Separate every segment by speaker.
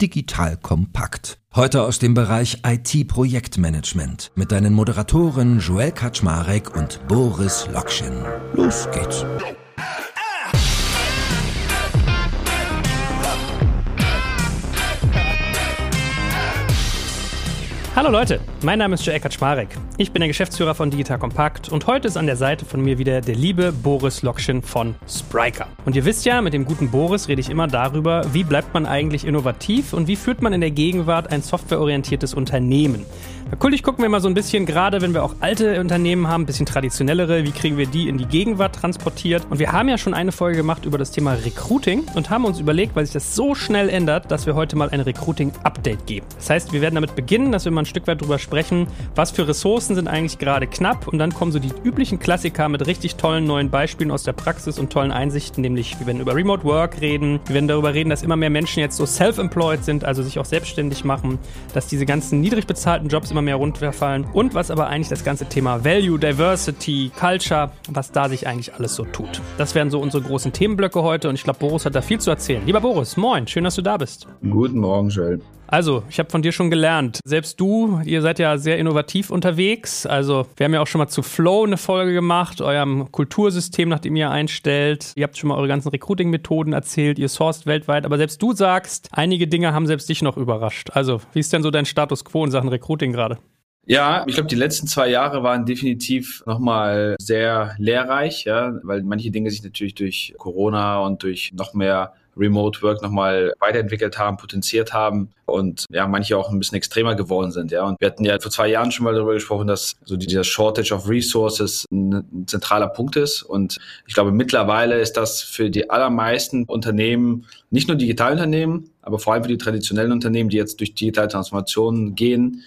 Speaker 1: Digital Kompakt. Heute aus dem Bereich IT-Projektmanagement mit deinen Moderatoren Joel Kaczmarek und Boris Lokschin. Los geht's.
Speaker 2: Hallo Leute, mein Name ist Joe Eckert Schmarek. Ich bin der Geschäftsführer von Digital Compact und heute ist an der Seite von mir wieder der liebe Boris Lokschin von Spriker. Und ihr wisst ja, mit dem guten Boris rede ich immer darüber, wie bleibt man eigentlich innovativ und wie führt man in der Gegenwart ein softwareorientiertes Unternehmen. Natürlich gucken wir mal so ein bisschen, gerade wenn wir auch alte Unternehmen haben, ein bisschen traditionellere, wie kriegen wir die in die Gegenwart transportiert. Und wir haben ja schon eine Folge gemacht über das Thema Recruiting und haben uns überlegt, weil sich das so schnell ändert, dass wir heute mal ein Recruiting-Update geben. Das heißt, wir werden damit beginnen, dass wir mal ein Stück weit drüber sprechen, was für Ressourcen sind eigentlich gerade knapp und dann kommen so die üblichen Klassiker mit richtig tollen neuen Beispielen aus der Praxis und tollen Einsichten, nämlich wir werden über Remote Work reden, wir werden darüber reden, dass immer mehr Menschen jetzt so self-employed sind, also sich auch selbstständig machen, dass diese ganzen niedrig bezahlten Jobs immer mehr runterfallen und was aber eigentlich das ganze Thema Value, Diversity, Culture, was da sich eigentlich alles so tut. Das wären so unsere großen Themenblöcke heute und ich glaube, Boris hat da viel zu erzählen. Lieber Boris, moin, schön, dass du da bist.
Speaker 3: Guten Morgen, Joel.
Speaker 2: Also, ich habe von dir schon gelernt. Selbst du, ihr seid ja sehr innovativ unterwegs. Also, wir haben ja auch schon mal zu Flow eine Folge gemacht, eurem Kultursystem, nach dem ihr einstellt. Ihr habt schon mal eure ganzen Recruiting-Methoden erzählt, ihr sourced weltweit. Aber selbst du sagst, einige Dinge haben selbst dich noch überrascht. Also, wie ist denn so dein Status quo in Sachen Recruiting gerade?
Speaker 3: Ja, ich glaube, die letzten zwei Jahre waren definitiv nochmal sehr lehrreich, ja, weil manche Dinge sich natürlich durch Corona und durch noch mehr Remote Work nochmal weiterentwickelt haben, potenziert haben und ja, manche auch ein bisschen extremer geworden sind. Ja, und wir hatten ja vor zwei Jahren schon mal darüber gesprochen, dass so dieser Shortage of Resources ein zentraler Punkt ist. Und ich glaube, mittlerweile ist das für die allermeisten Unternehmen, nicht nur Digitalunternehmen, aber vor allem für die traditionellen Unternehmen, die jetzt durch digitale Transformationen gehen,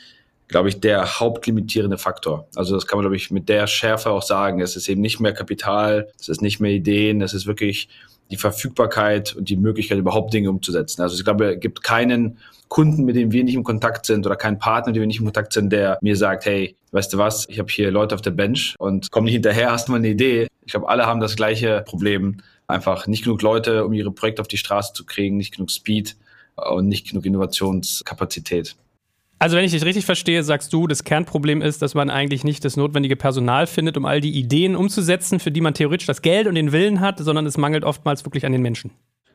Speaker 3: glaube ich, der hauptlimitierende Faktor. Also das kann man, glaube ich, mit der Schärfe auch sagen. Es ist eben nicht mehr Kapital, es ist nicht mehr Ideen, es ist wirklich die Verfügbarkeit und die Möglichkeit, überhaupt Dinge umzusetzen. Also ich glaube, es gibt keinen Kunden, mit dem wir nicht im Kontakt sind oder keinen Partner, mit dem wir nicht im Kontakt sind, der mir sagt, hey, weißt du was, ich habe hier Leute auf der Bench und komm nicht hinterher, hast du mal eine Idee. Ich glaube, alle haben das gleiche Problem. Einfach nicht genug Leute, um ihre Projekte auf die Straße zu kriegen, nicht genug Speed und nicht genug Innovationskapazität.
Speaker 2: Also wenn ich dich richtig verstehe, sagst du, das Kernproblem ist, dass man eigentlich nicht das notwendige Personal findet, um all die Ideen umzusetzen, für die man theoretisch das Geld und den Willen hat, sondern es mangelt oftmals wirklich an den Menschen.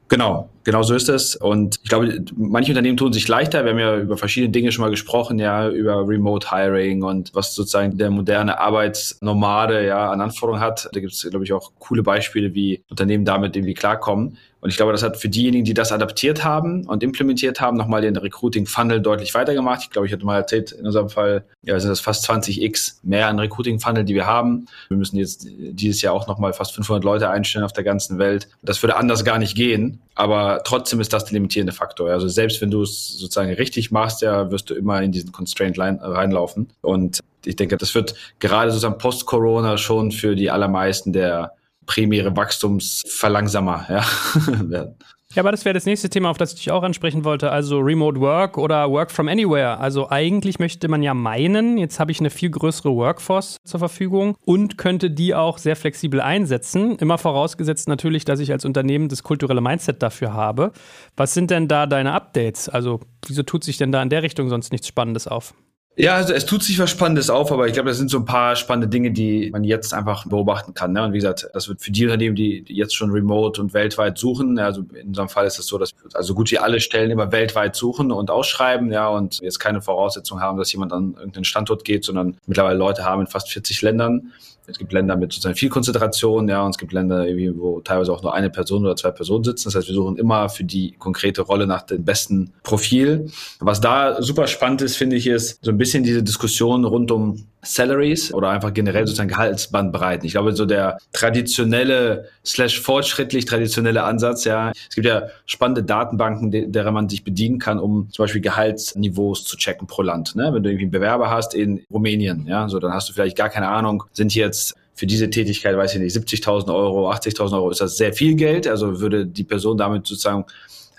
Speaker 3: Genau, genau so ist es. Und ich glaube, manche Unternehmen tun sich leichter. Wir haben ja über verschiedene Dinge schon mal gesprochen, ja, über Remote Hiring und was sozusagen der moderne Arbeitsnomade ja an Anforderungen hat. Da gibt es, glaube ich, auch coole Beispiele, wie Unternehmen damit irgendwie klarkommen. Und ich glaube, das hat für diejenigen, die das adaptiert haben und implementiert haben, nochmal den Recruiting-Funnel deutlich weitergemacht. Ich glaube, ich hatte mal erzählt, in unserem Fall ja, sind das fast 20x mehr an Recruiting-Funnel, die wir haben. Wir müssen jetzt dieses Jahr auch nochmal fast 500 Leute einstellen auf der ganzen Welt. Das würde anders gar nicht gehen. Aber trotzdem ist das der limitierende Faktor. Also selbst wenn du es sozusagen richtig machst, ja, wirst du immer in diesen Constraint reinlaufen. Und ich denke, das wird gerade sozusagen post-Corona schon für die allermeisten der primäre Wachstumsverlangsamer ja,
Speaker 2: werden. Ja, aber das wäre das nächste Thema, auf das ich dich auch ansprechen wollte. Also Remote Work oder Work from Anywhere. Also eigentlich möchte man ja meinen, jetzt habe ich eine viel größere Workforce zur Verfügung und könnte die auch sehr flexibel einsetzen. Immer vorausgesetzt natürlich, dass ich als Unternehmen das kulturelle Mindset dafür habe. Was sind denn da deine Updates? Also wieso tut sich denn da in der Richtung sonst nichts Spannendes auf?
Speaker 3: Ja, also es tut sich was Spannendes auf, aber ich glaube, das sind so ein paar spannende Dinge, die man jetzt einfach beobachten kann. Ne? Und wie gesagt, das wird für die Unternehmen, die jetzt schon remote und weltweit suchen, also in unserem Fall ist es so, dass also gut wie alle Stellen immer weltweit suchen und ausschreiben, ja, und jetzt keine Voraussetzung haben, dass jemand an irgendeinen Standort geht, sondern mittlerweile Leute haben in fast 40 Ländern. Es gibt Länder mit sozusagen viel Konzentration, ja, und es gibt Länder, wo teilweise auch nur eine Person oder zwei Personen sitzen. Das heißt, wir suchen immer für die konkrete Rolle nach dem besten Profil. Was da super spannend ist, finde ich, ist so ein bisschen diese Diskussion rund um Salaries oder einfach generell sozusagen Gehaltsbandbreiten. Ich glaube, so der traditionelle slash fortschrittlich traditionelle Ansatz, ja, es gibt ja spannende Datenbanken, derer man sich bedienen kann, um zum Beispiel Gehaltsniveaus zu checken pro Land. Ne? Wenn du irgendwie einen Bewerber hast in Rumänien, ja, so dann hast du vielleicht gar keine Ahnung, sind jetzt für diese Tätigkeit, weiß ich nicht, 70.000 Euro, 80.000 Euro, ist das sehr viel Geld. Also würde die Person damit sozusagen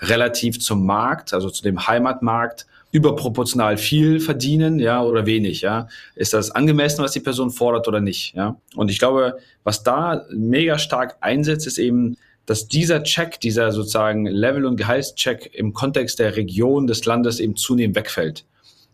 Speaker 3: relativ zum Markt, also zu dem Heimatmarkt, überproportional viel verdienen, ja, oder wenig, ja? Ist das angemessen, was die Person fordert oder nicht, ja? Und ich glaube, was da mega stark einsetzt, ist eben dass dieser Check, dieser sozusagen Level- und Gehaltscheck im Kontext der Region des Landes eben zunehmend wegfällt.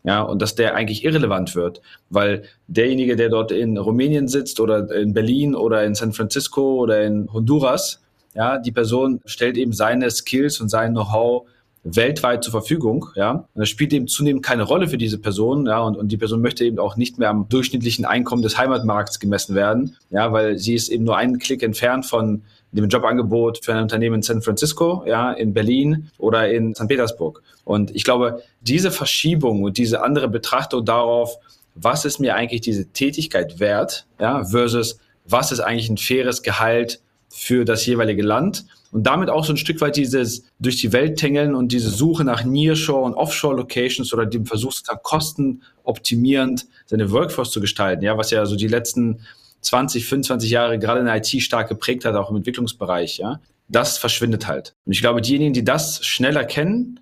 Speaker 3: Ja, und dass der eigentlich irrelevant wird, weil derjenige, der dort in Rumänien sitzt oder in Berlin oder in San Francisco oder in Honduras, ja, die Person stellt eben seine Skills und sein Know-how weltweit zur Verfügung, ja. Und das spielt eben zunehmend keine Rolle für diese Person, ja, und, und die Person möchte eben auch nicht mehr am durchschnittlichen Einkommen des Heimatmarkts gemessen werden, ja, weil sie ist eben nur einen Klick entfernt von dem Jobangebot für ein Unternehmen in San Francisco, ja, in Berlin oder in St. Petersburg. Und ich glaube, diese Verschiebung und diese andere Betrachtung darauf, was ist mir eigentlich diese Tätigkeit wert, ja, versus was ist eigentlich ein faires Gehalt für das jeweilige Land und damit auch so ein Stück weit dieses durch die Welt tängeln und diese Suche nach Nearshore und Offshore Locations oder dem Versuch, Kosten optimierend seine Workforce zu gestalten, ja, was ja so die letzten 20, 25 Jahre gerade in der IT stark geprägt hat, auch im Entwicklungsbereich, ja, das verschwindet halt. Und ich glaube, diejenigen, die das schnell erkennen,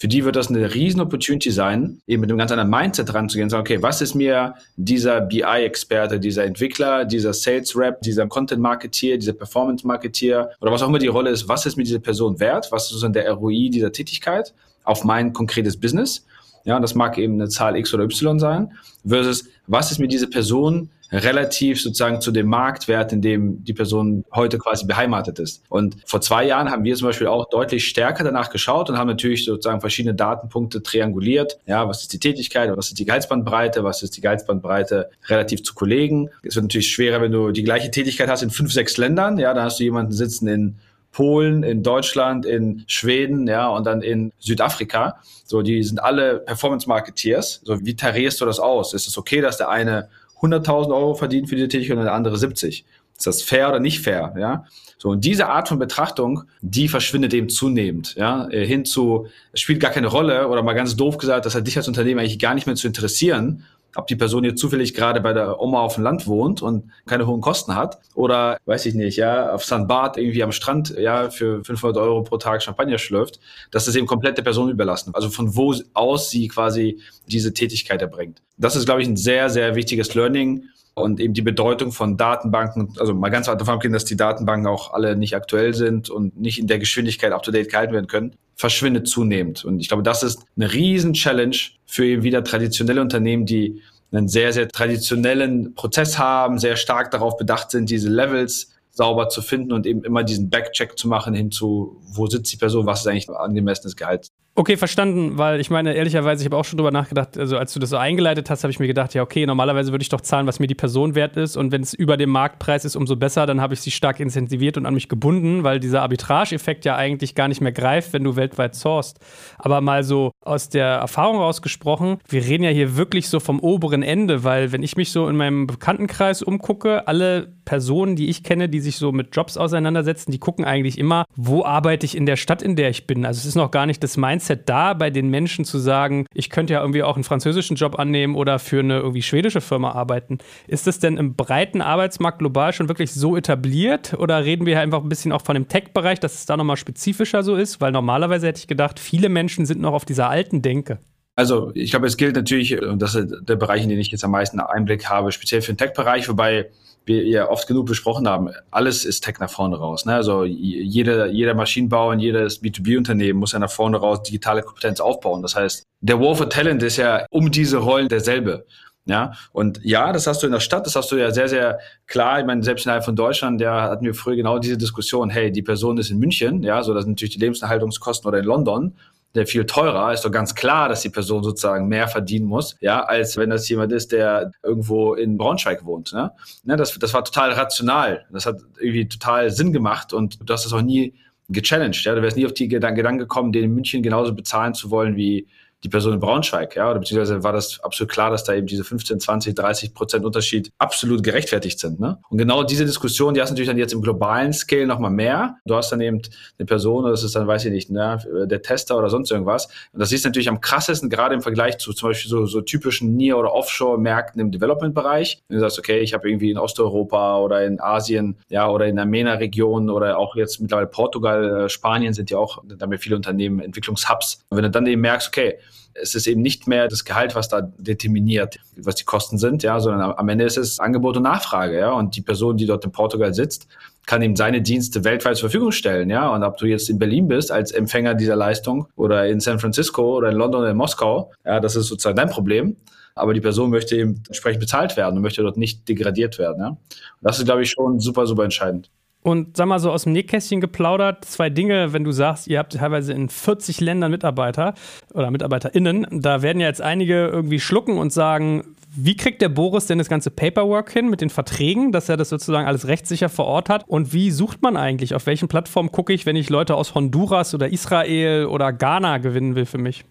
Speaker 3: für die wird das eine riesen Opportunity sein, eben mit einem ganz anderen Mindset ranzugehen und sagen, okay, was ist mir dieser BI-Experte, dieser Entwickler, dieser Sales-Rep, dieser Content-Marketeer, dieser Performance-Marketeer oder was auch immer die Rolle ist, was ist mir diese Person wert? Was ist sozusagen der ROI dieser Tätigkeit auf mein konkretes Business? Ja, das mag eben eine Zahl X oder Y sein, versus was ist mir diese Person relativ sozusagen zu dem Marktwert, in dem die Person heute quasi beheimatet ist. Und vor zwei Jahren haben wir zum Beispiel auch deutlich stärker danach geschaut und haben natürlich sozusagen verschiedene Datenpunkte trianguliert. Ja, was ist die Tätigkeit, was ist die Gehaltsbandbreite, was ist die Gehaltsbandbreite relativ zu Kollegen. Es wird natürlich schwerer, wenn du die gleiche Tätigkeit hast in fünf, sechs Ländern. Ja, da hast du jemanden sitzen in Polen, in Deutschland, in Schweden, ja, und dann in Südafrika. So, die sind alle Performance-Marketeers. So, wie tarierst du das aus? Ist es okay, dass der eine 100.000 Euro verdient für diese Tätigkeit und der andere 70. Ist das fair oder nicht fair? Ja, so und diese Art von Betrachtung, die verschwindet eben zunehmend. Ja, äh, hin zu es spielt gar keine Rolle oder mal ganz doof gesagt, das hat dich als Unternehmen eigentlich gar nicht mehr zu interessieren, ob die Person jetzt zufällig gerade bei der Oma auf dem Land wohnt und keine hohen Kosten hat oder weiß ich nicht, ja, auf St. Bart irgendwie am Strand, ja, für 500 Euro pro Tag Champagner schlürft, das ist eben komplett der Person überlassen. Also von wo aus sie quasi diese Tätigkeit erbringt. Das ist, glaube ich, ein sehr, sehr wichtiges Learning und eben die Bedeutung von Datenbanken, also mal ganz davon abgehen, dass die Datenbanken auch alle nicht aktuell sind und nicht in der Geschwindigkeit up-to-date gehalten werden können, verschwindet zunehmend. Und ich glaube, das ist eine riesen Challenge für eben wieder traditionelle Unternehmen, die einen sehr, sehr traditionellen Prozess haben, sehr stark darauf bedacht sind, diese Levels sauber zu finden und eben immer diesen Backcheck zu machen hin zu, wo sitzt die Person, was ist eigentlich angemessenes Gehalt.
Speaker 2: Okay, verstanden, weil ich meine, ehrlicherweise, ich habe auch schon drüber nachgedacht, also als du das so eingeleitet hast, habe ich mir gedacht, ja, okay, normalerweise würde ich doch zahlen, was mir die Person wert ist und wenn es über dem Marktpreis ist, umso besser, dann habe ich sie stark incentiviert und an mich gebunden, weil dieser Arbitrage-Effekt ja eigentlich gar nicht mehr greift, wenn du weltweit sourst. Aber mal so aus der Erfahrung rausgesprochen, wir reden ja hier wirklich so vom oberen Ende, weil wenn ich mich so in meinem Bekanntenkreis umgucke, alle Personen, die ich kenne, die sich so mit Jobs auseinandersetzen, die gucken eigentlich immer, wo arbeite ich in der Stadt, in der ich bin. Also es ist noch gar nicht das Mindset, Mindset da bei den Menschen zu sagen, ich könnte ja irgendwie auch einen französischen Job annehmen oder für eine irgendwie schwedische Firma arbeiten? Ist das denn im breiten Arbeitsmarkt global schon wirklich so etabliert oder reden wir einfach ein bisschen auch von dem Tech-Bereich, dass es da nochmal spezifischer so ist? Weil normalerweise hätte ich gedacht, viele Menschen sind noch auf dieser alten Denke.
Speaker 3: Also ich glaube, es gilt natürlich, und das ist der Bereich, in den ich jetzt am meisten Einblick habe, speziell für den Tech-Bereich, wobei wir ja oft genug besprochen haben, alles ist Tech nach vorne raus. Ne? Also jeder, jeder Maschinenbauer und jedes B2B-Unternehmen muss ja nach vorne raus digitale Kompetenz aufbauen. Das heißt, der War for Talent ist ja um diese Rollen derselbe. Ja, und ja, das hast du in der Stadt, das hast du ja sehr, sehr klar. Ich meine, selbst innerhalb von Deutschland, ja, hatten wir früher genau diese Diskussion, hey, die Person ist in München, ja, so das sind natürlich die Lebenserhaltungskosten oder in London der viel teurer, ist doch ganz klar, dass die Person sozusagen mehr verdienen muss, ja, als wenn das jemand ist, der irgendwo in Braunschweig wohnt. Ne? ne das, das war total rational. Das hat irgendwie total Sinn gemacht und du hast das auch nie gechallenged. Ja? Du wärst nie auf die Gedanken gekommen, den in München genauso bezahlen zu wollen wie die Person in Braunschweig, ja, oder beziehungsweise war das absolut klar, dass da eben diese 15, 20, 30 Prozent Unterschied absolut gerechtfertigt sind. Ne? Und genau diese Diskussion, die hast du natürlich dann jetzt im globalen Scale nochmal mehr. Du hast dann eben eine Person, das ist dann, weiß ich nicht, ne, der Tester oder sonst irgendwas. Und das ist natürlich am krassesten, gerade im Vergleich zu zum Beispiel so, so typischen Near- oder Offshore-Märkten im Development-Bereich. Wenn du sagst, okay, ich habe irgendwie in Osteuropa oder in Asien, ja, oder in der MENA-Region oder auch jetzt mittlerweile Portugal, äh, Spanien sind ja auch, da haben wir viele Unternehmen, Entwicklungshubs. Und wenn du dann eben merkst, okay, es ist eben nicht mehr das Gehalt, was da determiniert, was die Kosten sind, ja, sondern am Ende ist es Angebot und Nachfrage, ja. Und die Person, die dort in Portugal sitzt, kann ihm seine Dienste weltweit zur Verfügung stellen, ja. Und ob du jetzt in Berlin bist als Empfänger dieser Leistung oder in San Francisco oder in London oder in Moskau, ja, das ist sozusagen dein Problem. Aber die Person möchte eben entsprechend bezahlt werden und möchte dort nicht degradiert werden, ja. Das ist, glaube ich, schon super, super entscheidend.
Speaker 2: Und sag mal so aus dem Nähkästchen geplaudert, zwei Dinge, wenn du sagst, ihr habt teilweise in 40 Ländern Mitarbeiter oder MitarbeiterInnen, da werden ja jetzt einige irgendwie schlucken und sagen, wie kriegt der Boris denn das ganze Paperwork hin mit den Verträgen, dass er das sozusagen alles rechtssicher vor Ort hat? Und wie sucht man eigentlich? Auf welchen Plattformen gucke ich, wenn ich Leute aus Honduras oder Israel oder Ghana gewinnen will für mich?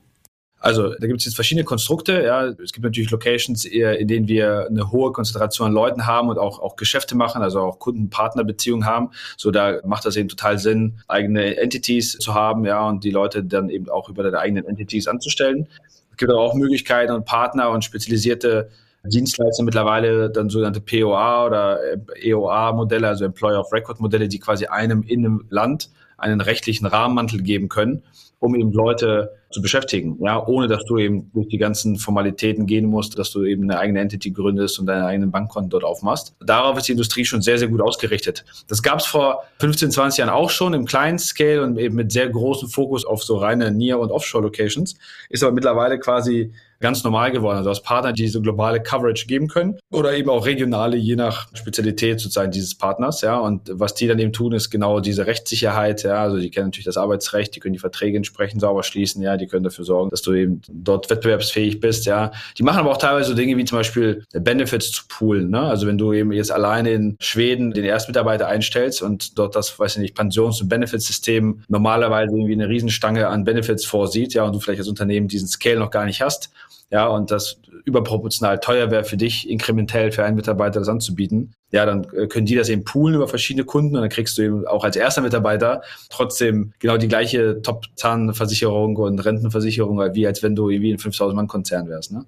Speaker 3: Also da gibt es jetzt verschiedene Konstrukte. Ja. Es gibt natürlich Locations, in denen wir eine hohe Konzentration an Leuten haben und auch, auch Geschäfte machen, also auch Kunden-Partner-Beziehungen haben. So da macht das eben total Sinn, eigene Entities zu haben, ja, und die Leute dann eben auch über deine eigenen Entities anzustellen. Es gibt aber auch Möglichkeiten und Partner und spezialisierte Dienstleister mittlerweile dann sogenannte POA oder EOA-Modelle, also Employer of Record-Modelle, die quasi einem in einem Land einen rechtlichen Rahmenmantel geben können um eben Leute zu beschäftigen, ja, ohne dass du eben durch die ganzen Formalitäten gehen musst, dass du eben eine eigene Entity gründest und deine eigenen Bankkonten dort aufmachst. Darauf ist die Industrie schon sehr, sehr gut ausgerichtet. Das gab es vor 15, 20 Jahren auch schon im kleinen Scale und eben mit sehr großem Fokus auf so reine Near- und Offshore-Locations, ist aber mittlerweile quasi ganz normal geworden. Also als Partner, die so globale Coverage geben können oder eben auch regionale, je nach Spezialität sozusagen dieses Partners. Ja, und was die dann eben tun, ist genau diese Rechtssicherheit. Ja, also die kennen natürlich das Arbeitsrecht, die können die Verträge entsprechend sauber schließen. Ja, die können dafür sorgen, dass du eben dort wettbewerbsfähig bist. Ja, die machen aber auch teilweise so Dinge wie zum Beispiel Benefits zu poolen. Ne? Also wenn du eben jetzt alleine in Schweden den Erstmitarbeiter einstellst und dort das, weiß ich nicht, Pensions- und Benefitssystem normalerweise irgendwie eine Riesenstange an Benefits vorsieht, ja, und du vielleicht als Unternehmen diesen Scale noch gar nicht hast ja, und das überproportional teuer wäre für dich, inkrementell für einen Mitarbeiter das anzubieten, ja, dann äh, können die das eben poolen über verschiedene Kunden und dann kriegst du eben auch als erster Mitarbeiter trotzdem genau die gleiche Top-Zahnversicherung und Rentenversicherung, wie als wenn du irgendwie ein 5000-Mann-Konzern wärst. Ne?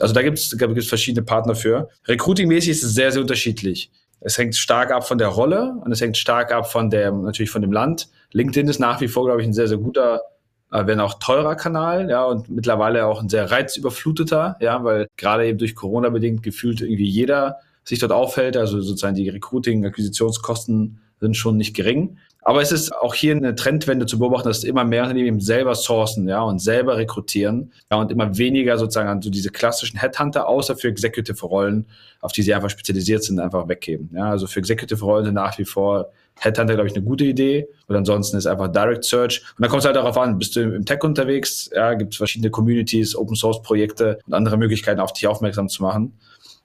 Speaker 3: Also da gibt es da gibt's verschiedene Partner für. Recruiting-mäßig ist es sehr, sehr unterschiedlich. Es hängt stark ab von der Rolle und es hängt stark ab von der, natürlich von dem Land. LinkedIn ist nach wie vor, glaube ich, ein sehr, sehr guter äh, wenn auch teurer Kanal, ja, und mittlerweile auch ein sehr reizüberfluteter, ja, weil gerade eben durch Corona bedingt gefühlt irgendwie jeder sich dort auffällt, also sozusagen die Recruiting, Akquisitionskosten sind schon nicht gering. Aber es ist auch hier eine Trendwende zu beobachten, dass immer mehr Unternehmen selber sourcen, ja, und selber rekrutieren, ja, und immer weniger sozusagen an so diese klassischen Headhunter, außer für Executive-Rollen, auf die sie einfach spezialisiert sind, einfach weggeben, ja. Also für Executive-Rollen sind nach wie vor Headhunter, glaube ich, eine gute Idee. Und ansonsten ist einfach Direct Search. Und dann kommt es halt darauf an, bist du im Tech unterwegs, ja, gibt es verschiedene Communities, Open Source Projekte und andere Möglichkeiten, auf dich aufmerksam zu machen.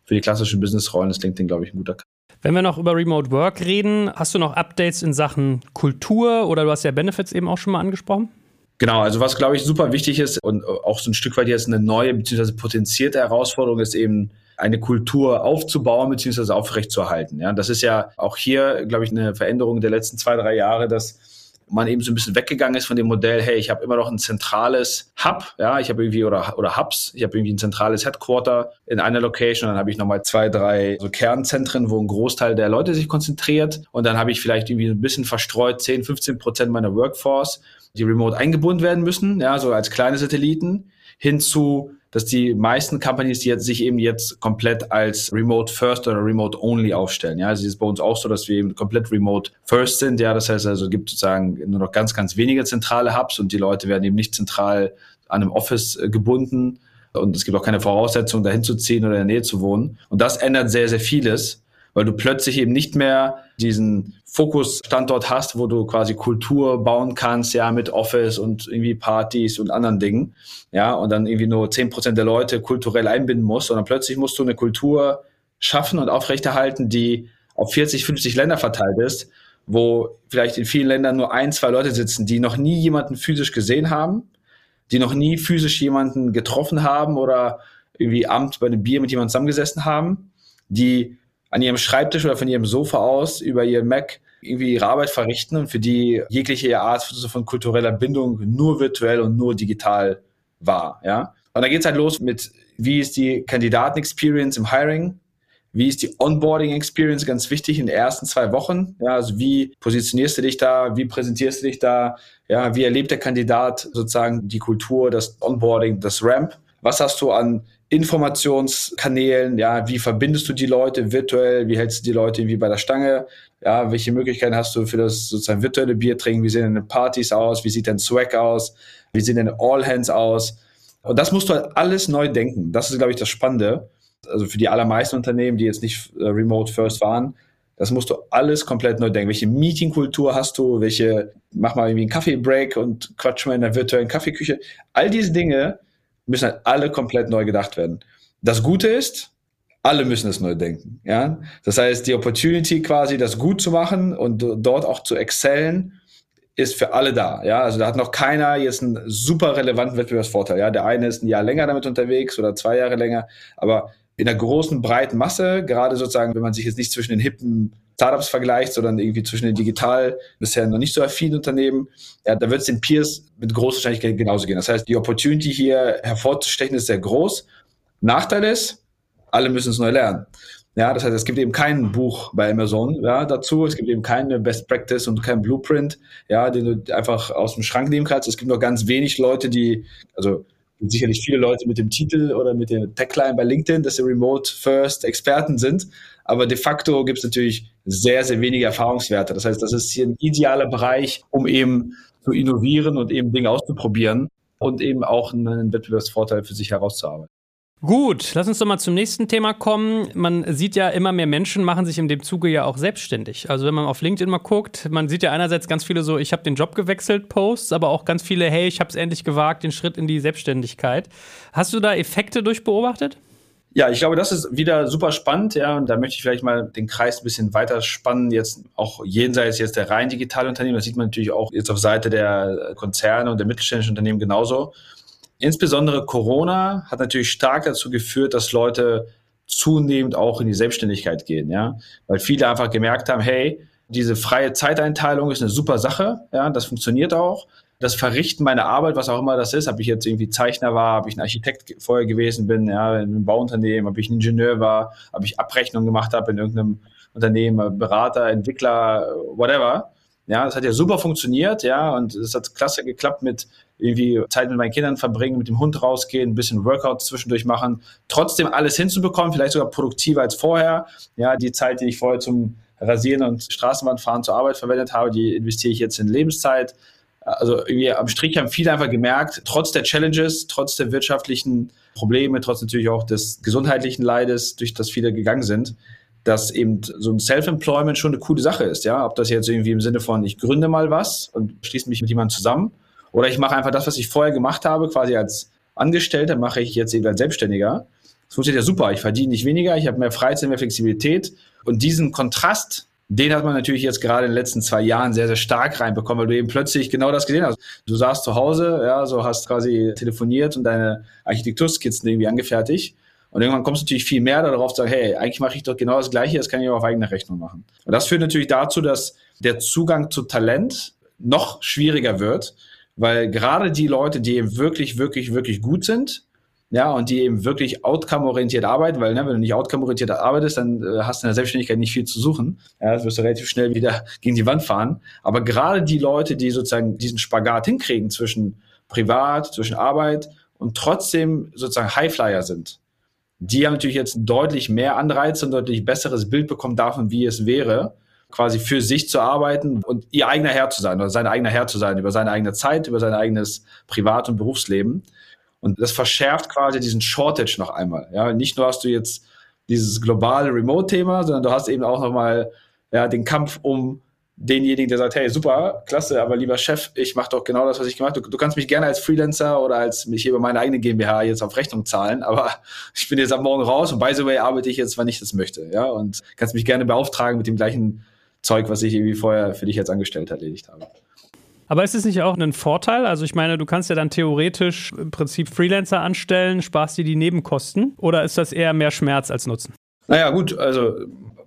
Speaker 3: Für die klassischen Business-Rollen ist LinkedIn, glaube ich, ein guter
Speaker 2: wenn wir noch über Remote Work reden, hast du noch Updates in Sachen Kultur oder du hast ja Benefits eben auch schon mal angesprochen?
Speaker 3: Genau, also was glaube ich super wichtig ist und auch so ein Stück weit jetzt eine neue bzw. potenzierte Herausforderung ist eben eine Kultur aufzubauen bzw. aufrechtzuerhalten. Ja, das ist ja auch hier, glaube ich, eine Veränderung der letzten zwei, drei Jahre, dass man eben so ein bisschen weggegangen ist von dem Modell, hey, ich habe immer noch ein zentrales Hub, ja, ich habe irgendwie oder oder Hubs, ich habe irgendwie ein zentrales Headquarter in einer Location, dann habe ich nochmal zwei, drei so Kernzentren, wo ein Großteil der Leute sich konzentriert und dann habe ich vielleicht irgendwie ein bisschen verstreut 10, 15 Prozent meiner Workforce, die remote eingebunden werden müssen, ja, so als kleine Satelliten hinzu dass die meisten Companies jetzt sich eben jetzt komplett als Remote First oder Remote Only aufstellen. Ja, also es ist bei uns auch so, dass wir eben komplett Remote First sind. Ja, das heißt also, es gibt sozusagen nur noch ganz, ganz wenige zentrale Hubs und die Leute werden eben nicht zentral an einem Office äh, gebunden. Und es gibt auch keine Voraussetzung, dahin zu ziehen oder in der Nähe zu wohnen. Und das ändert sehr, sehr vieles weil du plötzlich eben nicht mehr diesen Fokusstandort hast, wo du quasi Kultur bauen kannst, ja, mit Office und irgendwie Partys und anderen Dingen, ja, und dann irgendwie nur zehn Prozent der Leute kulturell einbinden musst, sondern plötzlich musst du eine Kultur schaffen und aufrechterhalten, die auf 40, 50 Länder verteilt ist, wo vielleicht in vielen Ländern nur ein, zwei Leute sitzen, die noch nie jemanden physisch gesehen haben, die noch nie physisch jemanden getroffen haben oder irgendwie Amt bei einem Bier mit jemandem zusammengesessen haben, die an ihrem Schreibtisch oder von ihrem Sofa aus über ihren Mac irgendwie ihre Arbeit verrichten und für die jegliche Art von kultureller Bindung nur virtuell und nur digital war. Ja? Und dann geht's halt los mit, wie ist die Kandidaten-Experience im Hiring? Wie ist die Onboarding Experience ganz wichtig in den ersten zwei Wochen? Ja, also wie positionierst du dich da? Wie präsentierst du dich da? Ja, wie erlebt der Kandidat sozusagen die Kultur, das Onboarding, das Ramp? Was hast du an Informationskanälen? Ja, wie verbindest du die Leute virtuell? Wie hältst du die Leute irgendwie bei der Stange? Ja, welche Möglichkeiten hast du für das sozusagen virtuelle Bier trinken? Wie sehen deine Partys aus? Wie sieht dein Swag aus? Wie sehen deine All Hands aus? Und das musst du halt alles neu denken. Das ist, glaube ich, das Spannende. Also für die allermeisten Unternehmen, die jetzt nicht äh, remote first waren, das musst du alles komplett neu denken. Welche Meetingkultur hast du? Welche, mach mal irgendwie einen Kaffeebreak und quatsch mal in der virtuellen Kaffeeküche. All diese Dinge müssen halt alle komplett neu gedacht werden. Das Gute ist, alle müssen es neu denken. Ja, das heißt, die Opportunity quasi, das gut zu machen und dort auch zu excellen, ist für alle da. Ja, also da hat noch keiner jetzt einen super relevanten Wettbewerbsvorteil. Ja, der eine ist ein Jahr länger damit unterwegs oder zwei Jahre länger, aber in der großen breiten Masse, gerade sozusagen, wenn man sich jetzt nicht zwischen den hippen Startups vergleicht, sondern irgendwie zwischen den digital bisher noch nicht so affinen Unternehmen, ja, da wird es den Peers mit großer Wahrscheinlichkeit genauso gehen. Das heißt, die Opportunity hier hervorzustechen ist sehr groß. Nachteil ist, alle müssen es neu lernen. Ja, das heißt, es gibt eben kein Buch bei Amazon ja, dazu. Es gibt eben keine Best Practice und kein Blueprint, ja, den du einfach aus dem Schrank nehmen kannst. Es gibt nur ganz wenig Leute, die, also sicherlich viele Leute mit dem Titel oder mit dem Tagline bei LinkedIn, dass sie Remote First Experten sind. Aber de facto gibt es natürlich sehr, sehr wenige Erfahrungswerte. Das heißt, das ist hier ein idealer Bereich, um eben zu innovieren und eben Dinge auszuprobieren und eben auch einen Wettbewerbsvorteil für sich herauszuarbeiten.
Speaker 2: Gut, lass uns doch mal zum nächsten Thema kommen. Man sieht ja immer mehr Menschen machen sich in dem Zuge ja auch selbstständig. Also wenn man auf LinkedIn mal guckt, man sieht ja einerseits ganz viele so, ich habe den Job gewechselt Posts, aber auch ganz viele, hey, ich habe es endlich gewagt, den Schritt in die Selbstständigkeit. Hast du da Effekte durchbeobachtet?
Speaker 3: Ja, ich glaube, das ist wieder super spannend, ja, und da möchte ich vielleicht mal den Kreis ein bisschen weiter spannen, jetzt auch jenseits jetzt der rein digitalen Unternehmen, das sieht man natürlich auch jetzt auf Seite der Konzerne und der mittelständischen Unternehmen genauso. Insbesondere Corona hat natürlich stark dazu geführt, dass Leute zunehmend auch in die Selbstständigkeit gehen, ja, weil viele einfach gemerkt haben, hey, diese freie Zeiteinteilung ist eine super Sache, ja, das funktioniert auch. Das Verrichten meiner Arbeit, was auch immer das ist, ob ich jetzt irgendwie Zeichner war, ob ich ein Architekt vorher gewesen bin, ja, in einem Bauunternehmen, ob ich ein Ingenieur war, ob ich Abrechnungen gemacht habe in irgendeinem Unternehmen, Berater, Entwickler, whatever. Ja, das hat ja super funktioniert, ja, und es hat klasse geklappt mit irgendwie Zeit mit meinen Kindern verbringen, mit dem Hund rausgehen, ein bisschen Workouts zwischendurch machen, trotzdem alles hinzubekommen, vielleicht sogar produktiver als vorher. Ja, die Zeit, die ich vorher zum Rasieren und Straßenbahnfahren zur Arbeit verwendet habe, die investiere ich jetzt in Lebenszeit. Also irgendwie am Strich haben viele einfach gemerkt, trotz der Challenges, trotz der wirtschaftlichen Probleme, trotz natürlich auch des gesundheitlichen Leides, durch das viele gegangen sind, dass eben so ein Self-Employment schon eine coole Sache ist, ja. Ob das jetzt irgendwie im Sinne von, ich gründe mal was und schließe mich mit jemandem zusammen oder ich mache einfach das, was ich vorher gemacht habe, quasi als Angestellter, mache ich jetzt eben als Selbstständiger. Das funktioniert ja super. Ich verdiene nicht weniger, ich habe mehr Freizeit, mehr Flexibilität. Und diesen Kontrast, den hat man natürlich jetzt gerade in den letzten zwei Jahren sehr, sehr stark reinbekommen, weil du eben plötzlich genau das gesehen hast. Du saßt zu Hause, ja, so hast quasi telefoniert und deine Architekturskizzen irgendwie angefertigt. Und irgendwann kommst du natürlich viel mehr darauf zu sagen, hey, eigentlich mache ich doch genau das Gleiche, das kann ich auch auf eigene Rechnung machen. Und das führt natürlich dazu, dass der Zugang zu Talent noch schwieriger wird, weil gerade die Leute, die eben wirklich, wirklich, wirklich gut sind, ja, und die eben wirklich outcome-orientiert arbeiten, weil, ne, wenn du nicht outcome-orientiert arbeitest, dann äh, hast du in der Selbstständigkeit nicht viel zu suchen. Ja, das wirst du relativ schnell wieder gegen die Wand fahren. Aber gerade die Leute, die sozusagen diesen Spagat hinkriegen zwischen privat, zwischen Arbeit und trotzdem sozusagen Highflyer sind, die haben natürlich jetzt deutlich mehr Anreiz und deutlich besseres Bild bekommen davon, wie es wäre, quasi für sich zu arbeiten und ihr eigener Herr zu sein oder sein eigener Herr zu sein über seine eigene Zeit, über sein eigenes Privat- und Berufsleben. Und das verschärft quasi diesen Shortage noch einmal. Ja, nicht nur hast du jetzt dieses globale Remote-Thema, sondern du hast eben auch nochmal ja, den Kampf um denjenigen, der sagt, hey, super, klasse, aber lieber Chef, ich mache doch genau das, was ich gemacht habe. Du, du, kannst mich gerne als Freelancer oder als mich über meine eigene GmbH jetzt auf Rechnung zahlen, aber ich bin jetzt am Morgen raus und by the way arbeite ich jetzt, wann ich das möchte, ja, und kannst mich gerne beauftragen mit dem gleichen Zeug, was ich irgendwie vorher für dich jetzt angestellt erledigt habe.
Speaker 2: Aber ist es nicht auch ein Vorteil? Also ich meine, du kannst ja dann theoretisch im Prinzip Freelancer anstellen, sparst dir die Nebenkosten oder ist das eher mehr Schmerz als Nutzen?
Speaker 3: Naja, gut, also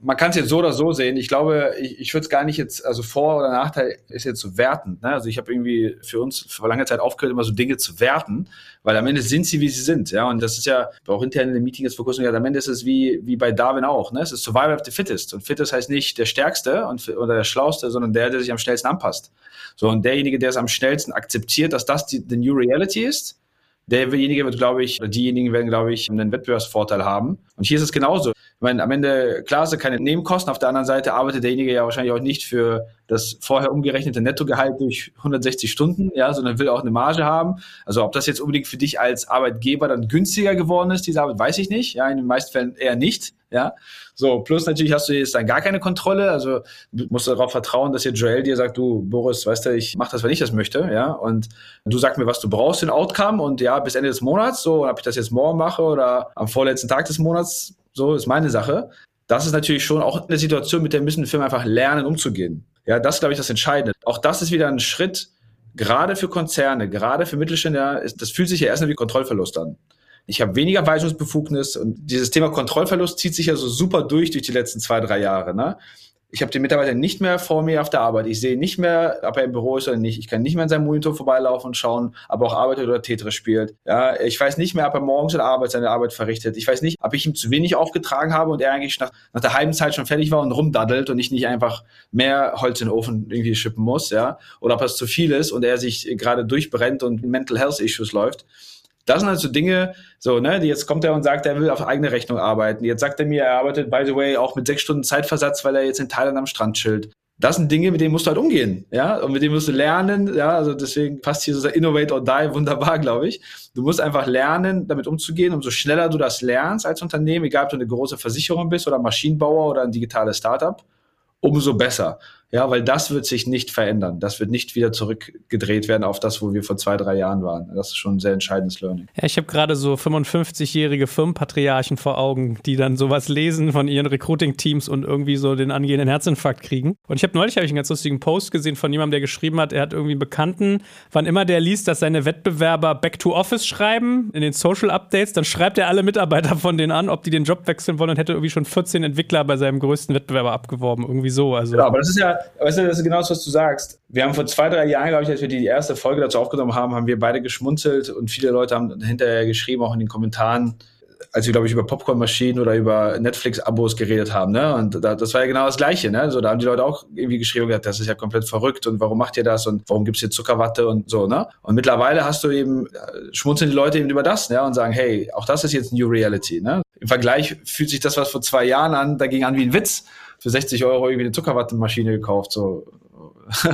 Speaker 3: man kann es jetzt so oder so sehen. Ich glaube, ich, ich würde es gar nicht jetzt, also Vor- oder Nachteil ist jetzt zu werten. Ne? Also ich habe irgendwie für uns für lange Zeit aufgehört, immer so Dinge zu werten, weil am Ende sind sie, wie sie sind. Ja, und das ist ja auch intern in den Meetings vor kurzem gesagt, am Ende ist es wie, wie bei Darwin auch. Ne? Es ist Survival of the Fittest. Und Fittest heißt nicht der Stärkste und, oder der Schlauste, sondern der, der sich am schnellsten anpasst. So, und derjenige, der es am schnellsten akzeptiert, dass das die, die New Reality ist, derjenige wird, glaube ich, oder diejenigen werden, glaube ich, einen Wettbewerbsvorteil haben. Und hier ist es genauso. Ich meine, am Ende, klar, ist es keine Nebenkosten. Auf der anderen Seite arbeitet derjenige ja wahrscheinlich auch nicht für das vorher umgerechnete Nettogehalt durch 160 Stunden, ja, sondern will auch eine Marge haben. Also ob das jetzt unbedingt für dich als Arbeitgeber dann günstiger geworden ist, diese Arbeit, weiß ich nicht. Ja, in den meisten Fällen eher nicht. Ja, so plus natürlich hast du jetzt dann gar keine Kontrolle. Also musst du darauf vertrauen, dass jetzt Joel dir sagt, du Boris, weißt du, ich mache das, wenn ich das möchte. Ja, und du sagst mir, was du brauchst, den Outcome und ja, bis Ende des Monats. So, ob ich das jetzt morgen mache oder am vorletzten Tag des Monats, so ist meine Sache. Das ist natürlich schon auch eine Situation, mit der müssen Firmen einfach lernen, umzugehen. Ja, das ist, glaube ich, das Entscheidende. Auch das ist wieder ein Schritt, gerade für Konzerne, gerade für Mittelständler, das fühlt sich ja erstmal wie Kontrollverlust an. Ich habe weniger Weisungsbefugnis und dieses Thema Kontrollverlust zieht sich ja so super durch durch die letzten zwei, drei Jahre. Ne? Ich habe den Mitarbeiter nicht mehr vor mir auf der Arbeit. Ich sehe nicht mehr, ob er im Büro ist oder nicht. Ich kann nicht mehr in seinem Monitor vorbeilaufen und schauen, ob er auch arbeitet oder Tetris spielt. Ja, ich weiß nicht mehr, ob er morgens in der Arbeit seine Arbeit verrichtet. Ich weiß nicht, ob ich ihm zu wenig aufgetragen habe und er eigentlich nach, nach der halben Zeit schon fertig war und rumdaddelt und ich nicht einfach mehr Holz in den Ofen irgendwie schippen muss, ja. Oder ob es zu viel ist und er sich gerade durchbrennt und Mental Health Issues läuft. Das sind halt so Dinge, so, ne, jetzt kommt er und sagt, er will auf eigene Rechnung arbeiten. Jetzt sagt er mir, er arbeitet, by the way, auch mit sechs Stunden Zeitversatz, weil er jetzt in Thailand am Strand chillt. Das sind Dinge, mit denen musst du halt umgehen, ja, und mit denen musst du lernen, ja, also deswegen passt hier so Innovate or Die wunderbar, glaube ich. Du musst einfach lernen, damit umzugehen. Umso schneller du das lernst als Unternehmen, egal ob du eine große Versicherung bist oder Maschinenbauer oder ein digitales Startup, umso besser. Ja, weil das wird sich nicht verändern. Das wird nicht wieder zurückgedreht werden auf das, wo wir vor zwei, drei Jahren waren. Das ist schon ein sehr entscheidendes Learning.
Speaker 2: Ja, ich habe gerade so 55-jährige Firmenpatriarchen vor Augen, die dann sowas lesen von ihren Recruiting-Teams und irgendwie so den angehenden Herzinfarkt kriegen. Und ich habe neulich hab ich einen ganz lustigen Post gesehen von jemandem, der geschrieben hat, er hat irgendwie einen Bekannten, wann immer der liest, dass seine Wettbewerber Back to Office schreiben in den Social Updates, dann schreibt er alle Mitarbeiter von denen an, ob die den Job wechseln wollen und hätte irgendwie schon 14 Entwickler bei seinem größten Wettbewerber abgeworben. Irgendwie so. Also.
Speaker 3: Ja, aber das ist ja weißt du, das ist genau das, was du sagst. Wir haben vor zwei, drei Jahren, glaube ich, als wir die erste Folge dazu aufgenommen haben, haben wir beide geschmunzelt und viele Leute haben hinterher geschrieben, auch in den Kommentaren, als wir, glaube ich, über Popcornmaschinen oder über Netflix-Abos geredet haben. Ne? Und da, das war ja genau das Gleiche. Ne? So, da haben die Leute auch irgendwie geschrieben und gesagt, das ist ja komplett verrückt und warum macht ihr das und warum gibt's hier Zuckerwatte und so. Ne? Und mittlerweile hast du eben, äh, schmunzeln die Leute eben über das ne? und sagen, hey, auch das ist jetzt New Reality. Ne? Im Vergleich fühlt sich das, was vor zwei Jahren an, dagegen an wie ein Witz für 60 Euro irgendwie eine Zuckerwattenmaschine gekauft. So,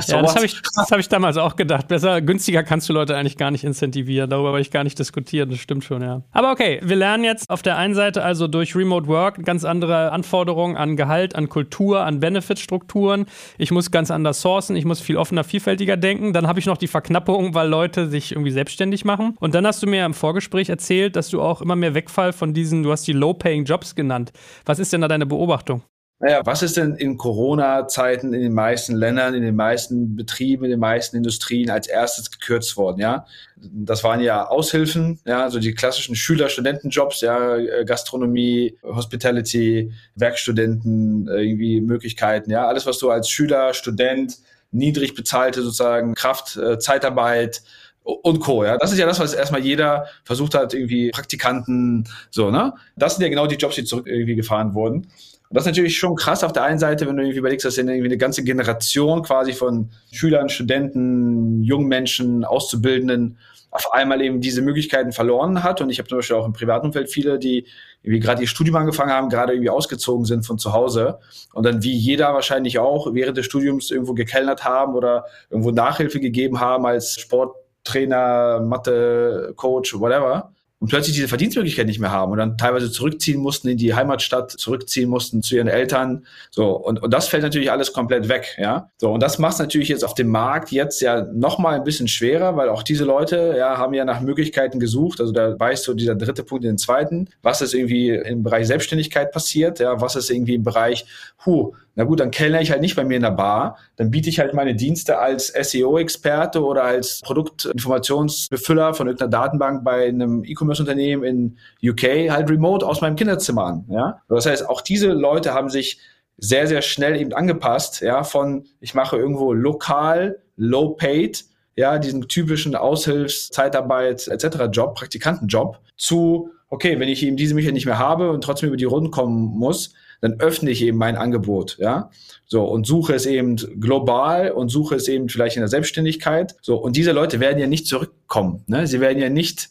Speaker 2: ja, das habe ich, hab ich damals auch gedacht. Besser, günstiger kannst du Leute eigentlich gar nicht incentivieren. Darüber will ich gar nicht diskutieren. Das stimmt schon, ja. Aber okay, wir lernen jetzt auf der einen Seite also durch Remote Work ganz andere Anforderungen an Gehalt, an Kultur, an Benefitstrukturen. Ich muss ganz anders sourcen. Ich muss viel offener, vielfältiger denken. Dann habe ich noch die Verknappung, weil Leute sich irgendwie selbstständig machen. Und dann hast du mir im Vorgespräch erzählt, dass du auch immer mehr Wegfall von diesen, du hast die Low-Paying Jobs genannt. Was ist denn da deine Beobachtung?
Speaker 3: Naja, was ist denn in Corona-Zeiten in den meisten Ländern, in den meisten Betrieben, in den meisten Industrien als erstes gekürzt worden, ja? Das waren ja Aushilfen, ja, also die klassischen Schüler-Studentenjobs, ja, Gastronomie, Hospitality, Werkstudenten, irgendwie Möglichkeiten, ja, alles, was du als Schüler, Student, niedrig bezahlte sozusagen Kraft, äh, Zeitarbeit, und Co. Ja, das ist ja das, was erstmal jeder versucht hat, irgendwie Praktikanten, so, ne? Das sind ja genau die Jobs, die zurück irgendwie gefahren wurden. Und das ist natürlich schon krass auf der einen Seite, wenn du irgendwie überlegst, dass irgendwie eine ganze Generation quasi von Schülern, Studenten, jungen Menschen, Auszubildenden auf einmal eben diese Möglichkeiten verloren hat. Und ich habe zum Beispiel auch im privaten Umfeld viele, die irgendwie gerade ihr Studium angefangen haben, gerade irgendwie ausgezogen sind von zu Hause und dann wie jeder wahrscheinlich auch während des Studiums irgendwo gekellnert haben oder irgendwo Nachhilfe gegeben haben als Sporttrainer, Mathe, Coach, whatever und plötzlich diese Verdienstmöglichkeit nicht mehr haben und dann teilweise zurückziehen mussten in die Heimatstadt, zurückziehen mussten zu ihren Eltern. So, und, und das fällt natürlich alles komplett weg, ja. So, und das macht es natürlich jetzt auf dem Markt jetzt ja nochmal ein bisschen schwerer, weil auch diese Leute ja haben ja nach Möglichkeiten gesucht. Also da weißt so dieser dritte Punkt in den zweiten, was ist irgendwie im Bereich Selbstständigkeit passiert, ja, was ist irgendwie im Bereich, huh, na gut, dann kellner ich halt nicht bei mir in der Bar, dann biete ich halt meine Dienste als SEO-Experte oder als Produktinformationsbefüller von irgendeiner Datenbank bei einem E-Commerce-Unternehmen in UK halt remote aus meinem Kinderzimmer an. Ja? Das heißt, auch diese Leute haben sich sehr, sehr schnell eben angepasst, ja, von ich mache irgendwo lokal, low paid, ja, diesen typischen Aushilfs-, Zeitarbeit etc. Job, Praktikantenjob, zu, okay, wenn ich eben diese Möglichkeit nicht mehr habe und trotzdem über die Runden kommen muss, dann öffne ich eben mein Angebot, ja. So, und suche es eben global und suche es eben vielleicht in der Selbstständigkeit. So, und diese Leute werden ja nicht zurückkommen. Ne? Sie werden ja nicht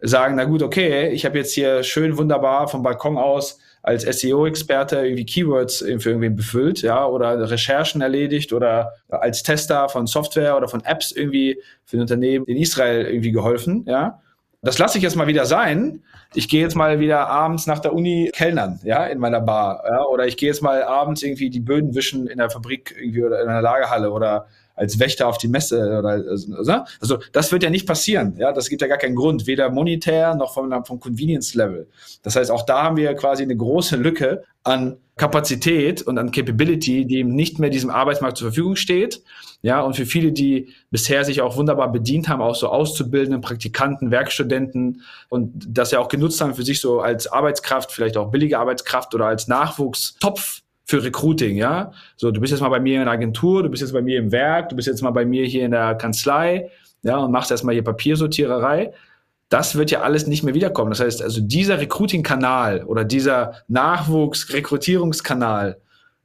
Speaker 3: sagen, na gut, okay, ich habe jetzt hier schön wunderbar vom Balkon aus als SEO-Experte irgendwie Keywords für irgendwen befüllt, ja, oder Recherchen erledigt oder als Tester von Software oder von Apps irgendwie für ein Unternehmen in Israel irgendwie geholfen, ja. Das lasse ich jetzt mal wieder sein. Ich gehe jetzt mal wieder abends nach der Uni kellnern, ja, in meiner Bar, ja, oder ich gehe jetzt mal abends irgendwie die Böden wischen in der Fabrik irgendwie oder in einer Lagerhalle oder als Wächter auf die Messe oder also, also das wird ja nicht passieren. Ja, das gibt ja gar keinen Grund, weder monetär noch vom, vom Convenience Level. Das heißt, auch da haben wir quasi eine große Lücke an Kapazität und an Capability, die eben nicht mehr diesem Arbeitsmarkt zur Verfügung steht. Ja, und für viele, die bisher sich auch wunderbar bedient haben, auch so Auszubildenden, Praktikanten, Werkstudenten und das ja auch genutzt haben für sich so als Arbeitskraft, vielleicht auch billige Arbeitskraft oder als Nachwuchstopf für Recruiting, ja. So, du bist jetzt mal bei mir in der Agentur, du bist jetzt bei mir im Werk, du bist jetzt mal bei mir hier in der Kanzlei, ja, und machst erstmal hier Papiersortiererei. Das wird ja alles nicht mehr wiederkommen. Das heißt, also dieser Recruiting-Kanal oder dieser Nachwuchs-Rekrutierungskanal,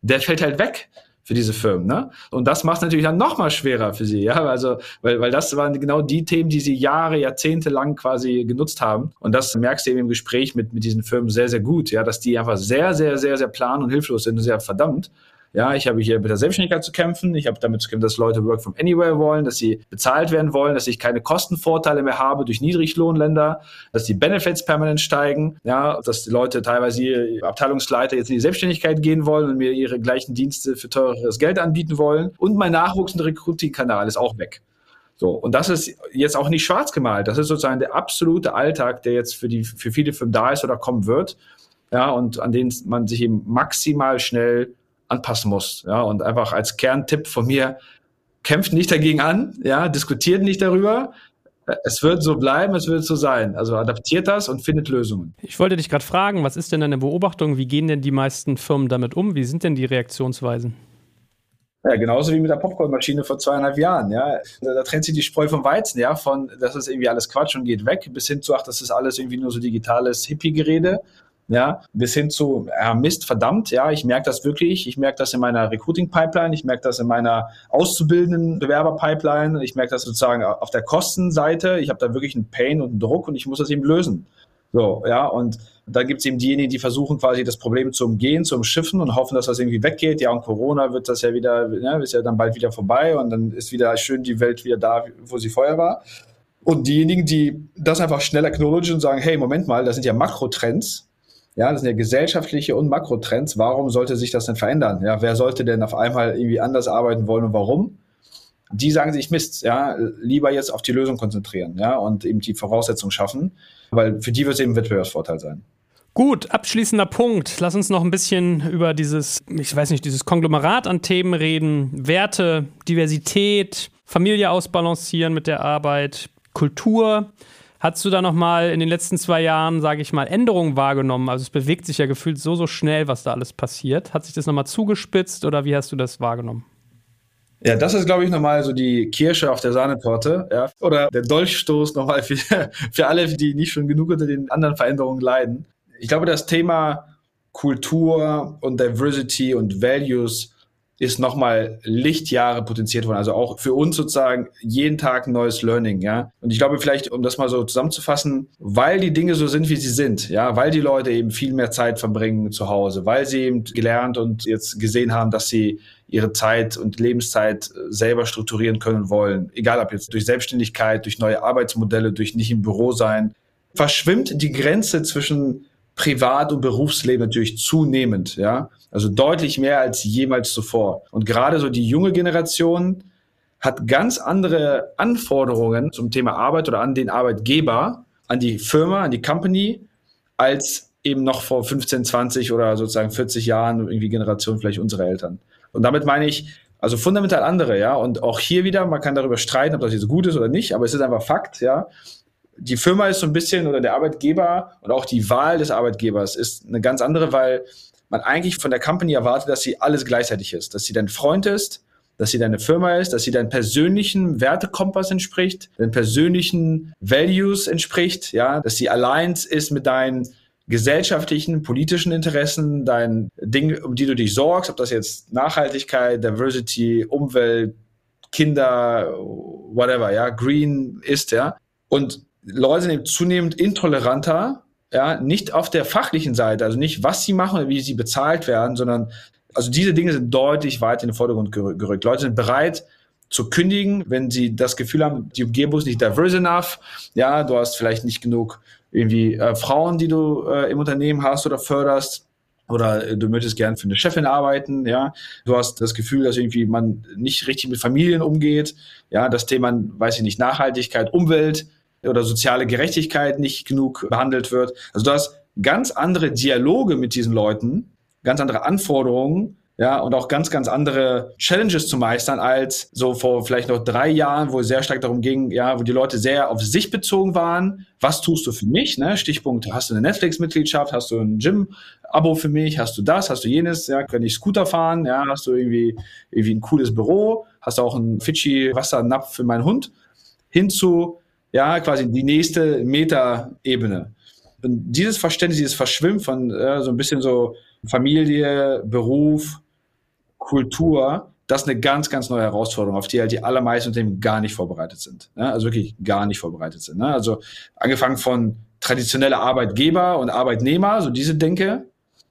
Speaker 3: der fällt halt weg für diese Firmen. Ne? Und das macht es natürlich dann noch mal schwerer für sie, ja, also weil, weil das waren genau die Themen, die sie Jahre, Jahrzehnte lang quasi genutzt haben. Und das merkst du eben im Gespräch mit, mit diesen Firmen sehr, sehr gut, ja, dass die einfach sehr, sehr, sehr, sehr plan und hilflos sind und sehr verdammt. Ja, ich habe hier mit der Selbstständigkeit zu kämpfen. Ich habe damit zu kämpfen, dass Leute Work from Anywhere wollen, dass sie bezahlt werden wollen, dass ich keine Kostenvorteile mehr habe durch Niedriglohnländer, dass die Benefits permanent steigen. Ja, dass die Leute teilweise ihre Abteilungsleiter jetzt in die Selbstständigkeit gehen wollen und mir ihre gleichen Dienste für teureres Geld anbieten wollen. Und mein nachwuchsender Recruiting-Kanal ist auch weg. So, und das ist jetzt auch nicht schwarz gemalt. Das ist sozusagen der absolute Alltag, der jetzt für die, für viele Firmen da ist oder kommen wird. Ja, und an den man sich eben maximal schnell anpassen muss. Ja, und einfach als Kerntipp von mir, kämpft nicht dagegen an, ja, diskutiert nicht darüber. Es wird so bleiben, es wird so sein. Also adaptiert das und findet Lösungen.
Speaker 2: Ich wollte dich gerade fragen, was ist denn deine Beobachtung? Wie gehen denn die meisten Firmen damit um? Wie sind denn die Reaktionsweisen?
Speaker 3: Ja, genauso wie mit der Popcornmaschine vor zweieinhalb Jahren, ja. Da, da, trennt sich die Spreu vom Weizen, ja, von, das ist irgendwie alles Quatsch und geht weg, bis hin zu, ach, das ist alles irgendwie nur so digitales Hippie-Gerede ja, bis hin zu, ja, Mist, verdammt, ja, ich merke das wirklich, ich merke das in meiner Recruiting-Pipeline, ich merke das in meiner auszubildenden Bewerber-Pipeline, ich merke das sozusagen auf der Kostenseite, ich habe da wirklich einen Pain und einen Druck und ich muss das eben lösen. So, ja, und da gibt es eben diejenigen, die versuchen quasi das Problem zu umgehen, zu umschiffen und hoffen, dass das irgendwie weggeht. Ja, und Corona wird das ja wieder, ja, ist ja dann bald wieder vorbei und dann ist wieder schön die Welt wieder da, wo sie vorher war. Und diejenigen, die das einfach schneller acknowledgen und sagen, hey, Moment mal, das sind ja Makrotrends, ja, das sind ja gesellschaftliche und Makrotrends. Warum sollte sich das denn verändern? Ja, wer sollte denn auf einmal irgendwie anders arbeiten wollen und warum? Die sagen sich Mist, ja, lieber jetzt auf die Lösung konzentrieren, ja, und eben die Voraussetzungen schaffen, weil für die wird es eben Wettbewerbsvorteil sein.
Speaker 2: Gut, abschließender Punkt. Lass uns noch ein bisschen über dieses, ich weiß nicht, dieses Konglomerat an Themen reden. Werte, Diversität, Familie ausbalancieren mit der Arbeit, Kultur. Hast du da nochmal in den letzten zwei Jahren, sage ich mal, Änderungen wahrgenommen? Also es bewegt sich ja gefühlt so, so schnell, was da alles passiert. Hat sich das nochmal zugespitzt oder wie hast du das wahrgenommen?
Speaker 3: Ja, das ist, glaube ich, nochmal so die Kirsche auf der Sahnetorte, ja. Oder der Dolchstoß nochmal für, für alle, die nicht schon genug unter den anderen Veränderungen leiden. Ich glaube, das Thema Kultur und Diversity und Values ist nochmal Lichtjahre potenziert worden. Also auch für uns sozusagen jeden Tag neues Learning, ja. Und ich glaube vielleicht, um das mal so zusammenzufassen, weil die Dinge so sind, wie sie sind, ja, weil die Leute eben viel mehr Zeit verbringen zu Hause, weil sie eben gelernt und jetzt gesehen haben, dass sie ihre Zeit und Lebenszeit selber strukturieren können wollen. Egal ob jetzt durch Selbstständigkeit, durch neue Arbeitsmodelle, durch nicht im Büro sein, verschwimmt die Grenze zwischen Privat- und Berufsleben natürlich zunehmend, ja. Also deutlich mehr als jemals zuvor. Und gerade so die junge Generation hat ganz andere Anforderungen zum Thema Arbeit oder an den Arbeitgeber, an die Firma, an die Company, als eben noch vor 15, 20 oder sozusagen 40 Jahren irgendwie Generation vielleicht unsere Eltern. Und damit meine ich, also fundamental andere, ja. Und auch hier wieder, man kann darüber streiten, ob das jetzt gut ist oder nicht, aber es ist einfach Fakt, ja die Firma ist so ein bisschen oder der Arbeitgeber und auch die Wahl des Arbeitgebers ist eine ganz andere, weil man eigentlich von der Company erwartet, dass sie alles gleichzeitig ist, dass sie dein Freund ist, dass sie deine Firma ist, dass sie deinen persönlichen Wertekompass entspricht, deinen persönlichen Values entspricht, ja, dass sie aligned ist mit deinen gesellschaftlichen, politischen Interessen, dein Ding, um die du dich sorgst, ob das jetzt Nachhaltigkeit, Diversity, Umwelt, Kinder, whatever, ja, Green ist, ja. Und Leute sind zunehmend intoleranter, ja, nicht auf der fachlichen Seite, also nicht, was sie machen oder wie sie bezahlt werden, sondern also diese Dinge sind deutlich weit in den Vordergrund gerückt. Leute sind bereit zu kündigen, wenn sie das Gefühl haben, die Umgebung ist nicht diverse enough, ja, du hast vielleicht nicht genug irgendwie äh, Frauen, die du äh, im Unternehmen hast oder förderst, oder äh, du möchtest gern für eine Chefin arbeiten, ja, du hast das Gefühl, dass irgendwie man nicht richtig mit Familien umgeht, ja, das Thema, weiß ich nicht, Nachhaltigkeit, Umwelt oder soziale Gerechtigkeit nicht genug behandelt wird. Also du hast ganz andere Dialoge mit diesen Leuten, ganz andere Anforderungen, ja, und auch ganz, ganz andere Challenges zu meistern als so vor vielleicht noch drei Jahren, wo es sehr stark darum ging, ja, wo die Leute sehr auf sich bezogen waren. Was tust du für mich? Ne? Stichpunkt, hast du eine Netflix-Mitgliedschaft, hast du ein Gym-Abo für mich, hast du das, hast du jenes, ja, kann ich Scooter fahren, ja, hast du irgendwie, irgendwie ein cooles Büro, hast du auch einen Fidschi-Wassernapf für meinen Hund, hinzu, ja, quasi die nächste Meta-Ebene. Und dieses Verständnis, dieses Verschwimmen von äh, so ein bisschen so Familie, Beruf, Kultur, das ist eine ganz, ganz neue Herausforderung, auf die halt die allermeisten Unternehmen gar nicht vorbereitet sind. Ne? Also wirklich gar nicht vorbereitet sind. Ne? Also angefangen von traditioneller Arbeitgeber und Arbeitnehmer, so diese Denke,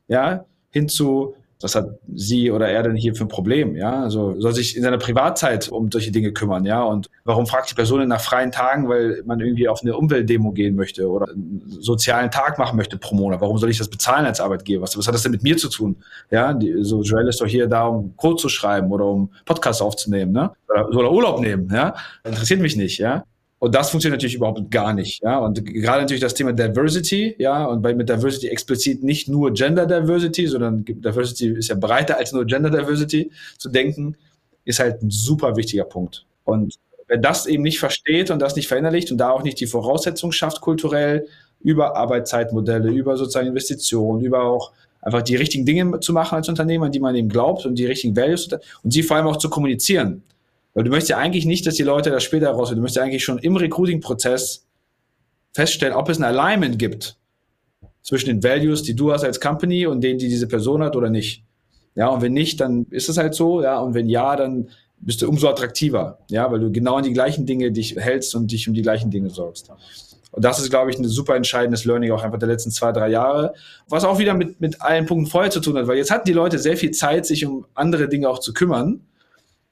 Speaker 3: ja, hin zu was hat sie oder er denn hier für ein Problem? Ja, also soll sich in seiner Privatzeit um solche Dinge kümmern, ja. Und warum fragt die Person nach freien Tagen, weil man irgendwie auf eine Umweltdemo gehen möchte oder einen sozialen Tag machen möchte pro Monat? Warum soll ich das bezahlen als Arbeitgeber? Was, was hat das denn mit mir zu tun? Ja, die, so Joel ist doch hier da, um Code zu schreiben oder um Podcasts aufzunehmen, ne? Oder, oder Urlaub nehmen, ja. Interessiert mich nicht, ja. Und das funktioniert natürlich überhaupt gar nicht. Ja? Und gerade natürlich das Thema Diversity, ja, und bei mit Diversity explizit nicht nur Gender Diversity, sondern Diversity ist ja breiter als nur Gender Diversity zu denken, ist halt ein super wichtiger Punkt. Und wer das eben nicht versteht und das nicht verinnerlicht und da auch nicht die Voraussetzung schafft, kulturell über Arbeitszeitmodelle, über sozusagen Investitionen, über auch einfach die richtigen Dinge zu machen als Unternehmer, die man eben glaubt und die richtigen Values und sie vor allem auch zu kommunizieren. Weil du möchtest ja eigentlich nicht, dass die Leute das später rausfinden. Du möchtest ja eigentlich schon im Recruiting-Prozess feststellen, ob es ein Alignment gibt zwischen den Values, die du hast als Company und denen, die diese Person hat oder nicht. Ja, und wenn nicht, dann ist es halt so, ja, und wenn ja, dann bist du umso attraktiver, ja, weil du genau an die gleichen Dinge dich hältst und dich um die gleichen Dinge sorgst. Und das ist, glaube ich, ein super entscheidendes Learning auch einfach der letzten zwei, drei Jahre, was auch wieder mit, mit allen Punkten vorher zu tun hat, weil jetzt hatten die Leute sehr viel Zeit, sich um andere Dinge auch zu kümmern.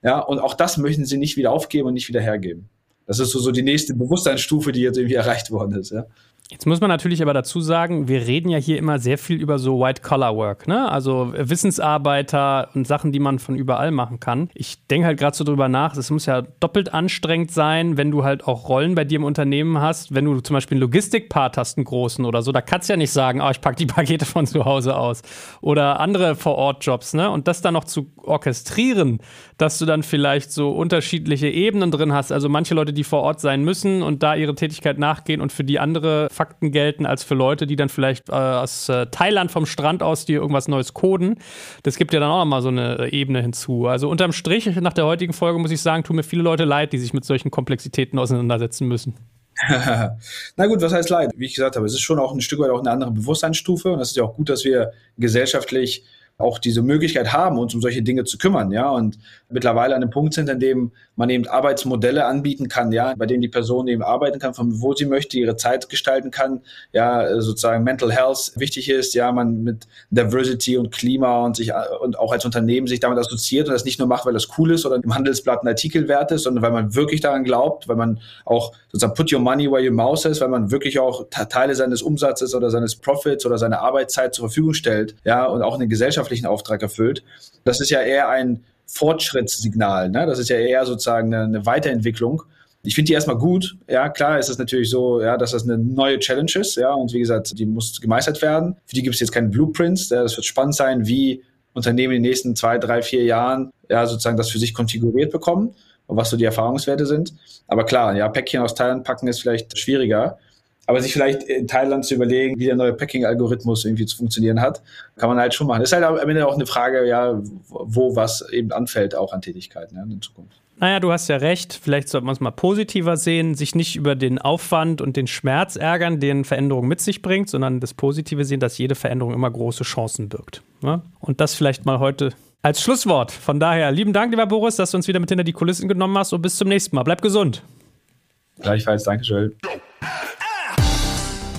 Speaker 3: Ja, und auch das möchten sie nicht wieder aufgeben und nicht wieder hergeben. Das ist so, so die nächste Bewusstseinsstufe, die jetzt irgendwie erreicht worden ist. Ja.
Speaker 2: Jetzt muss man natürlich aber dazu sagen, wir reden ja hier immer sehr viel über so White-Collar-Work, ne? Also Wissensarbeiter und Sachen, die man von überall machen kann. Ich denke halt gerade so drüber nach, es muss ja doppelt anstrengend sein, wenn du halt auch Rollen bei dir im Unternehmen hast. Wenn du zum Beispiel einen Logistikpart hast, einen großen oder so, da kannst du ja nicht sagen, oh, ich packe die Pakete von zu Hause aus. Oder andere Vor-Ort-Jobs, ne? Und das dann noch zu orchestrieren, dass du dann vielleicht so unterschiedliche Ebenen drin hast. Also manche Leute, die vor Ort sein müssen und da ihre Tätigkeit nachgehen und für die andere Fakten gelten als für Leute, die dann vielleicht äh, aus äh, Thailand vom Strand aus dir irgendwas Neues coden. Das gibt ja dann auch nochmal so eine Ebene hinzu. Also unterm Strich, nach der heutigen Folge muss ich sagen, tun mir viele Leute leid, die sich mit solchen Komplexitäten auseinandersetzen müssen.
Speaker 3: Na gut, was heißt leid? Wie ich gesagt habe, es ist schon auch ein Stück weit auch eine andere Bewusstseinsstufe und es ist ja auch gut, dass wir gesellschaftlich auch diese Möglichkeit haben, uns um solche Dinge zu kümmern, ja, und mittlerweile an einem Punkt sind, an dem man eben Arbeitsmodelle anbieten kann, ja, bei denen die Person eben arbeiten kann, von wo sie möchte, ihre Zeit gestalten kann, ja, sozusagen Mental Health wichtig ist, ja, man mit Diversity und Klima und sich und auch als Unternehmen sich damit assoziiert und das nicht nur macht, weil das cool ist oder im Handelsblatt ein Artikel wert ist, sondern weil man wirklich daran glaubt, weil man auch sozusagen put your money where your mouse ist, weil man wirklich auch Teile seines Umsatzes oder seines Profits oder seine Arbeitszeit zur Verfügung stellt, ja, und auch eine gesellschaftlichen Auftrag erfüllt. Das ist ja eher ein Fortschrittssignal. Ne? Das ist ja eher sozusagen eine, eine Weiterentwicklung. Ich finde die erstmal gut. Ja, klar ist es natürlich so, ja, dass das eine neue Challenge ist. Ja, und wie gesagt, die muss gemeistert werden. Für die gibt es jetzt keine Blueprints. Ja, das wird spannend sein, wie Unternehmen in den nächsten zwei, drei, vier Jahren ja sozusagen das für sich konfiguriert bekommen und was so die Erfahrungswerte sind. Aber klar, ja, Päckchen aus Thailand packen ist vielleicht schwieriger. Aber sich vielleicht in Thailand zu überlegen, wie der neue Packing-Algorithmus irgendwie zu funktionieren hat, kann man halt schon machen. Das ist halt am Ende auch eine Frage, ja, wo was eben anfällt, auch an Tätigkeiten ja, in Zukunft.
Speaker 4: Naja, du hast ja recht. Vielleicht sollte man es mal positiver sehen, sich nicht über den Aufwand und den Schmerz ärgern, den Veränderung mit sich bringt, sondern das Positive sehen, dass jede Veränderung immer große Chancen birgt. Ne? Und das vielleicht mal heute als Schlusswort. Von daher, lieben Dank, lieber Boris, dass du uns wieder mit hinter die Kulissen genommen hast und bis zum nächsten Mal. Bleib gesund.
Speaker 3: Gleichfalls, Dankeschön.